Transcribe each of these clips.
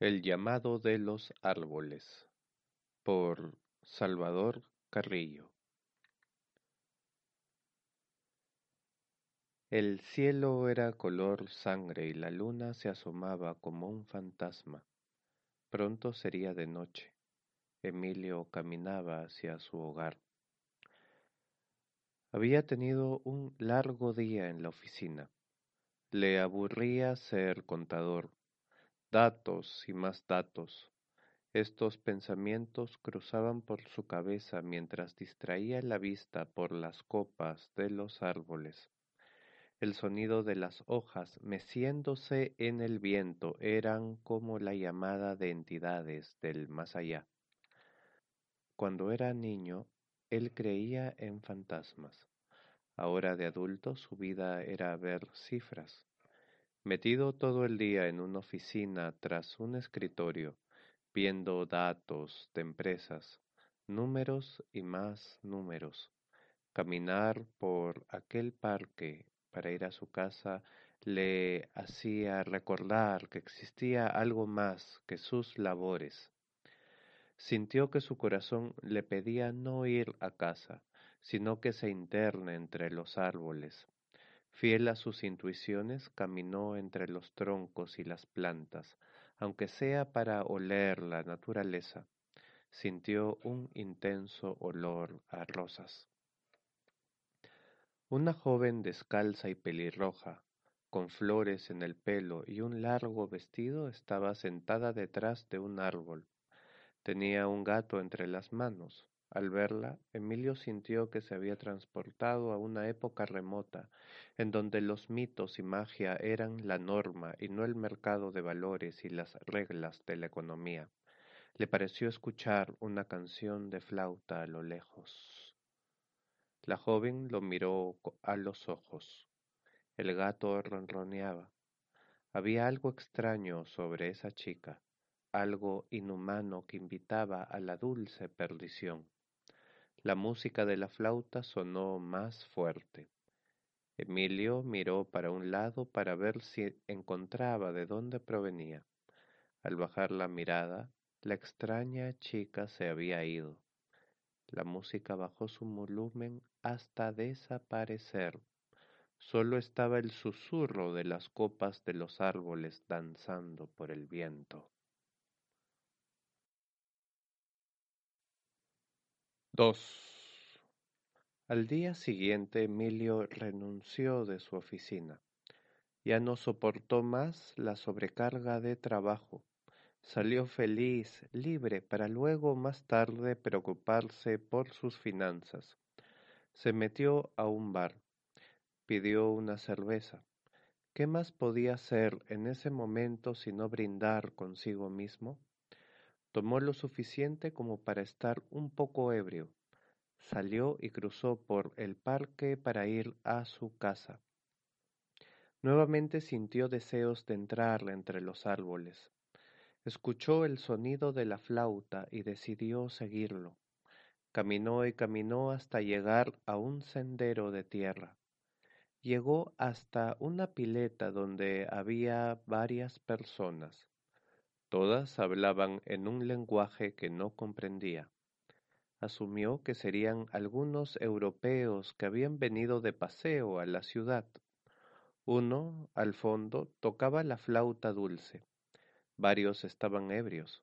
El llamado de los árboles por Salvador Carrillo El cielo era color sangre y la luna se asomaba como un fantasma. Pronto sería de noche. Emilio caminaba hacia su hogar. Había tenido un largo día en la oficina. Le aburría ser contador Datos y más datos. Estos pensamientos cruzaban por su cabeza mientras distraía la vista por las copas de los árboles. El sonido de las hojas meciéndose en el viento eran como la llamada de entidades del más allá. Cuando era niño, él creía en fantasmas. Ahora de adulto su vida era ver cifras. Metido todo el día en una oficina tras un escritorio, viendo datos de empresas, números y más números. Caminar por aquel parque para ir a su casa le hacía recordar que existía algo más que sus labores. Sintió que su corazón le pedía no ir a casa, sino que se interne entre los árboles, Fiel a sus intuiciones, caminó entre los troncos y las plantas, aunque sea para oler la naturaleza. Sintió un intenso olor a rosas. Una joven descalza y pelirroja, con flores en el pelo y un largo vestido, estaba sentada detrás de un árbol. Tenía un gato entre las manos. Al verla, Emilio sintió que se había transportado a una época remota, en donde los mitos y magia eran la norma y no el mercado de valores y las reglas de la economía. Le pareció escuchar una canción de flauta a lo lejos. La joven lo miró a los ojos. El gato ronroneaba. Había algo extraño sobre esa chica, algo inhumano que invitaba a la dulce perdición. La música de la flauta sonó más fuerte. Emilio miró para un lado para ver si encontraba de dónde provenía. Al bajar la mirada, la extraña chica se había ido. La música bajó su volumen hasta desaparecer. Solo estaba el susurro de las copas de los árboles danzando por el viento. 2. Al día siguiente Emilio renunció de su oficina. Ya no soportó más la sobrecarga de trabajo. Salió feliz, libre, para luego más tarde preocuparse por sus finanzas. Se metió a un bar. Pidió una cerveza. ¿Qué más podía hacer en ese momento sino brindar consigo mismo? Tomó lo suficiente como para estar un poco ebrio. Salió y cruzó por el parque para ir a su casa. Nuevamente sintió deseos de entrar entre los árboles. Escuchó el sonido de la flauta y decidió seguirlo. Caminó y caminó hasta llegar a un sendero de tierra. Llegó hasta una pileta donde había varias personas. Todas hablaban en un lenguaje que no comprendía. Asumió que serían algunos europeos que habían venido de paseo a la ciudad. Uno, al fondo, tocaba la flauta dulce. Varios estaban ebrios.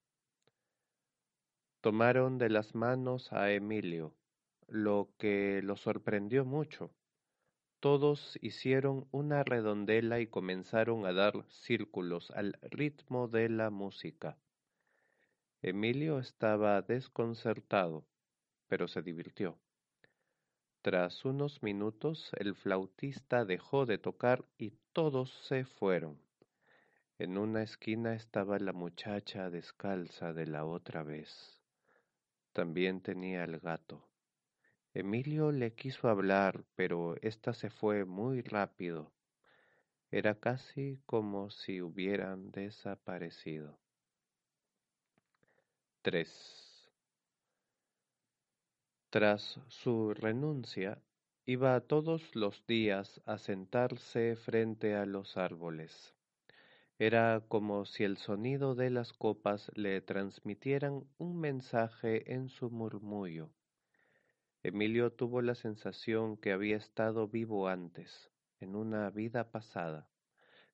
Tomaron de las manos a Emilio, lo que lo sorprendió mucho. Todos hicieron una redondela y comenzaron a dar círculos al ritmo de la música. Emilio estaba desconcertado, pero se divirtió. Tras unos minutos el flautista dejó de tocar y todos se fueron. En una esquina estaba la muchacha descalza de la otra vez. También tenía el gato. Emilio le quiso hablar, pero ésta se fue muy rápido. Era casi como si hubieran desaparecido. 3. Tras su renuncia, iba todos los días a sentarse frente a los árboles. Era como si el sonido de las copas le transmitieran un mensaje en su murmullo. Emilio tuvo la sensación que había estado vivo antes, en una vida pasada.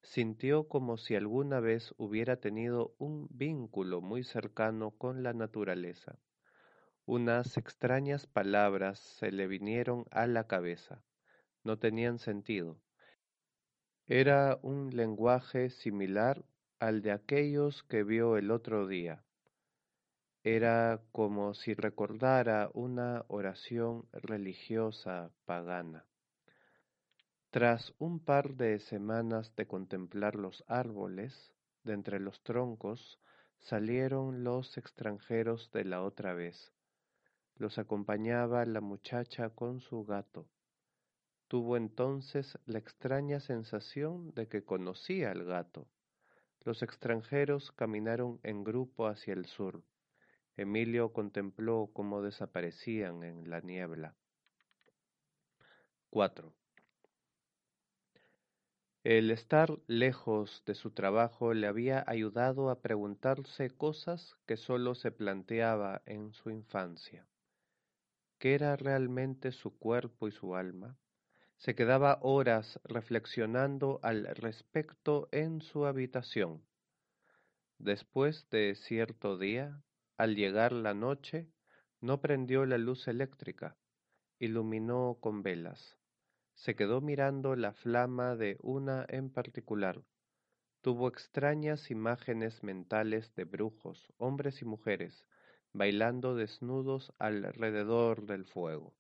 Sintió como si alguna vez hubiera tenido un vínculo muy cercano con la naturaleza. Unas extrañas palabras se le vinieron a la cabeza. No tenían sentido. Era un lenguaje similar al de aquellos que vio el otro día. Era como si recordara una oración religiosa pagana. Tras un par de semanas de contemplar los árboles, de entre los troncos salieron los extranjeros de la otra vez. Los acompañaba la muchacha con su gato. Tuvo entonces la extraña sensación de que conocía al gato. Los extranjeros caminaron en grupo hacia el sur. Emilio contempló cómo desaparecían en la niebla. 4. El estar lejos de su trabajo le había ayudado a preguntarse cosas que sólo se planteaba en su infancia. ¿Qué era realmente su cuerpo y su alma? Se quedaba horas reflexionando al respecto en su habitación. Después de cierto día, al llegar la noche, no prendió la luz eléctrica, iluminó con velas. Se quedó mirando la flama de una en particular. Tuvo extrañas imágenes mentales de brujos, hombres y mujeres, bailando desnudos alrededor del fuego.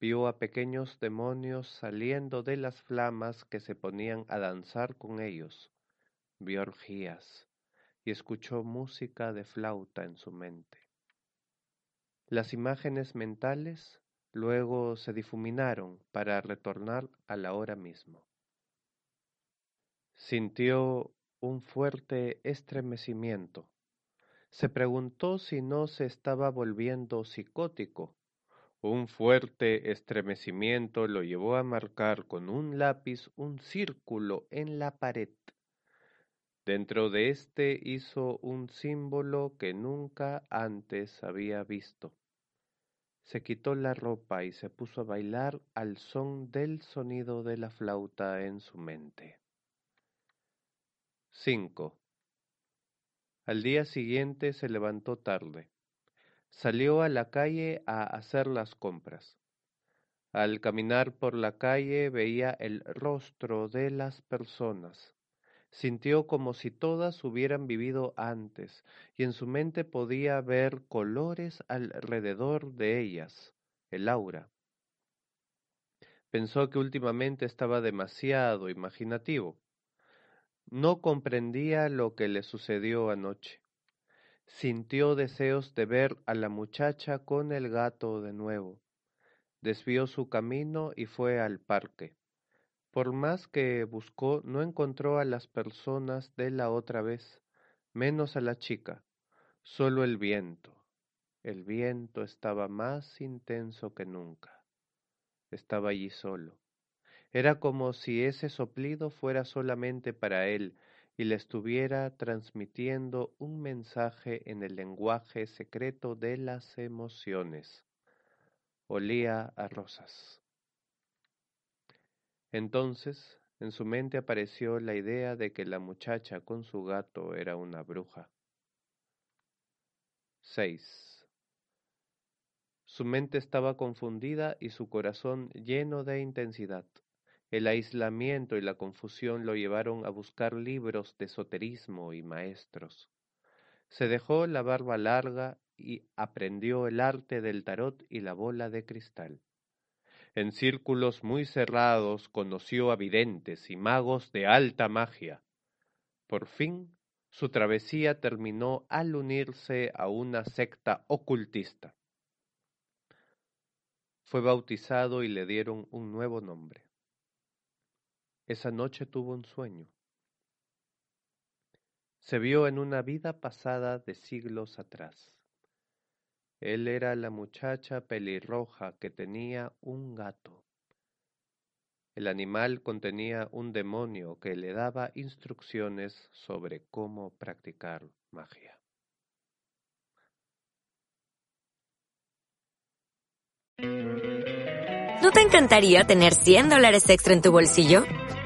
Vio a pequeños demonios saliendo de las flamas que se ponían a danzar con ellos. Vio orgías y escuchó música de flauta en su mente. Las imágenes mentales luego se difuminaron para retornar a la hora mismo. Sintió un fuerte estremecimiento. Se preguntó si no se estaba volviendo psicótico. Un fuerte estremecimiento lo llevó a marcar con un lápiz un círculo en la pared. Dentro de éste hizo un símbolo que nunca antes había visto. Se quitó la ropa y se puso a bailar al son del sonido de la flauta en su mente. 5. Al día siguiente se levantó tarde. Salió a la calle a hacer las compras. Al caminar por la calle veía el rostro de las personas Sintió como si todas hubieran vivido antes, y en su mente podía ver colores alrededor de ellas, el aura. Pensó que últimamente estaba demasiado imaginativo. No comprendía lo que le sucedió anoche. Sintió deseos de ver a la muchacha con el gato de nuevo. Desvió su camino y fue al parque. Por más que buscó, no encontró a las personas de la otra vez, menos a la chica, solo el viento. El viento estaba más intenso que nunca. Estaba allí solo. Era como si ese soplido fuera solamente para él y le estuviera transmitiendo un mensaje en el lenguaje secreto de las emociones. Olía a rosas. Entonces en su mente apareció la idea de que la muchacha con su gato era una bruja. 6. Su mente estaba confundida y su corazón lleno de intensidad. El aislamiento y la confusión lo llevaron a buscar libros de esoterismo y maestros. Se dejó la barba larga y aprendió el arte del tarot y la bola de cristal. En círculos muy cerrados conoció a videntes y magos de alta magia. Por fin, su travesía terminó al unirse a una secta ocultista. Fue bautizado y le dieron un nuevo nombre. Esa noche tuvo un sueño. Se vio en una vida pasada de siglos atrás. Él era la muchacha pelirroja que tenía un gato. El animal contenía un demonio que le daba instrucciones sobre cómo practicar magia. ¿No te encantaría tener 100 dólares extra en tu bolsillo?